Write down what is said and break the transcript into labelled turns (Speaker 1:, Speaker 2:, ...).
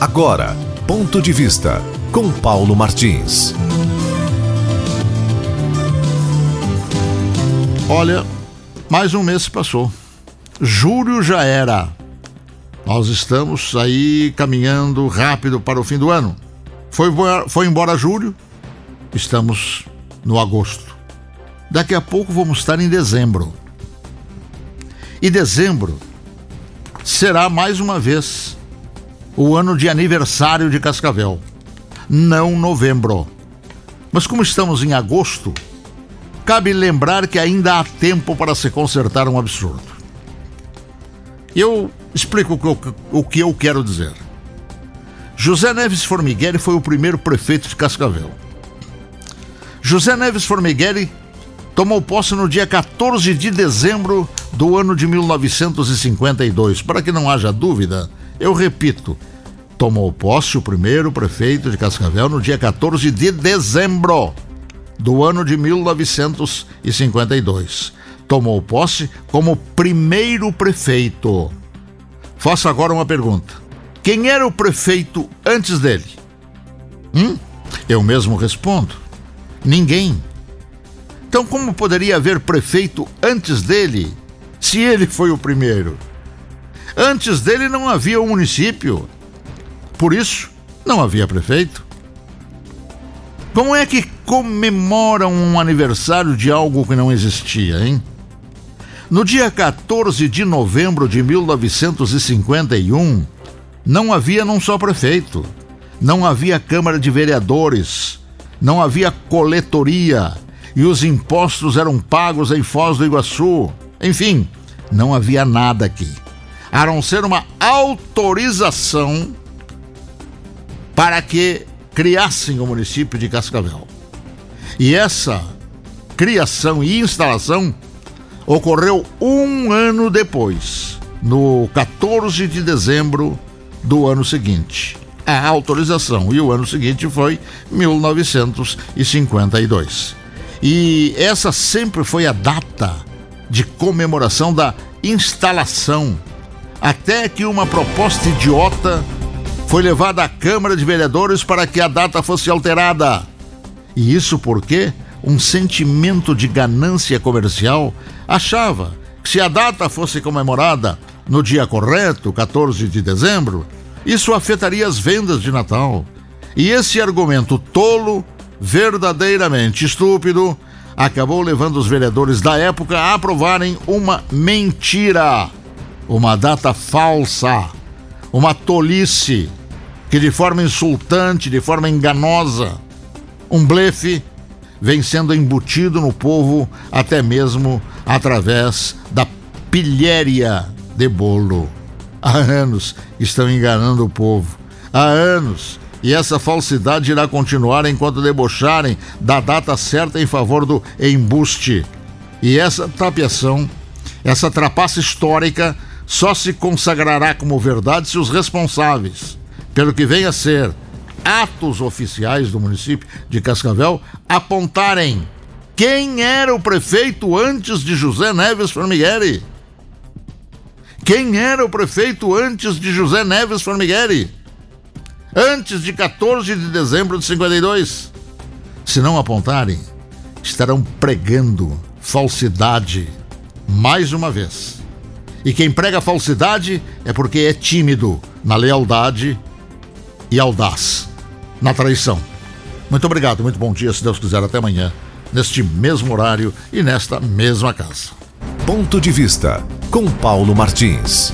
Speaker 1: Agora, ponto de vista com Paulo Martins.
Speaker 2: Olha, mais um mês se passou. Julho já era. Nós estamos aí caminhando rápido para o fim do ano. Foi, foi embora julho, estamos no agosto. Daqui a pouco vamos estar em dezembro. E dezembro será mais uma vez o ano de aniversário de Cascavel, não novembro. Mas como estamos em agosto, cabe lembrar que ainda há tempo para se consertar um absurdo. Eu explico o que eu, quero dizer. José Neves Formigueri foi o primeiro prefeito de Cascavel. José Neves Formigueri tomou posse no dia 14 de dezembro do ano de 1952. Para que não haja dúvida, eu repito, tomou posse o primeiro prefeito de Cascavel no dia 14 de dezembro do ano de 1952. Tomou posse como primeiro prefeito. Faço agora uma pergunta. Quem era o prefeito antes dele? Hum? Eu mesmo respondo. Ninguém. Então, como poderia haver prefeito antes dele, se ele foi o primeiro? Antes dele não havia um município. Por isso, não havia prefeito. Como é que comemoram um aniversário de algo que não existia, hein? No dia 14 de novembro de 1951, não havia não só prefeito, não havia Câmara de Vereadores, não havia coletoria e os impostos eram pagos em Foz do Iguaçu. Enfim, não havia nada aqui. A não ser uma autorização para que criassem o município de Cascavel. E essa criação e instalação ocorreu um ano depois, no 14 de dezembro do ano seguinte. A autorização e o ano seguinte foi 1952. E essa sempre foi a data de comemoração da instalação, até que uma proposta idiota foi levada à Câmara de Vereadores para que a data fosse alterada. E isso porque um sentimento de ganância comercial achava que se a data fosse comemorada no dia correto, 14 de dezembro, isso afetaria as vendas de Natal. E esse argumento tolo, verdadeiramente estúpido, acabou levando os vereadores da época a aprovarem uma mentira, uma data falsa, uma tolice que de forma insultante, de forma enganosa, um blefe vem sendo embutido no povo até mesmo através da pilhéria de bolo. Há anos estão enganando o povo. Há anos. E essa falsidade irá continuar enquanto debocharem da data certa em favor do embuste. E essa tapiação, essa trapaça histórica, só se consagrará como verdade se os responsáveis pelo que vem a ser atos oficiais do município de Cascavel apontarem quem era o prefeito antes de José Neves Formigueri. Quem era o prefeito antes de José Neves Formigueri? Antes de 14 de dezembro de 52. Se não apontarem, estarão pregando falsidade mais uma vez. E quem prega falsidade é porque é tímido na lealdade e audaz na traição. Muito obrigado, muito bom dia, se Deus quiser, até amanhã, neste mesmo horário e nesta mesma casa.
Speaker 1: Ponto de vista com Paulo Martins.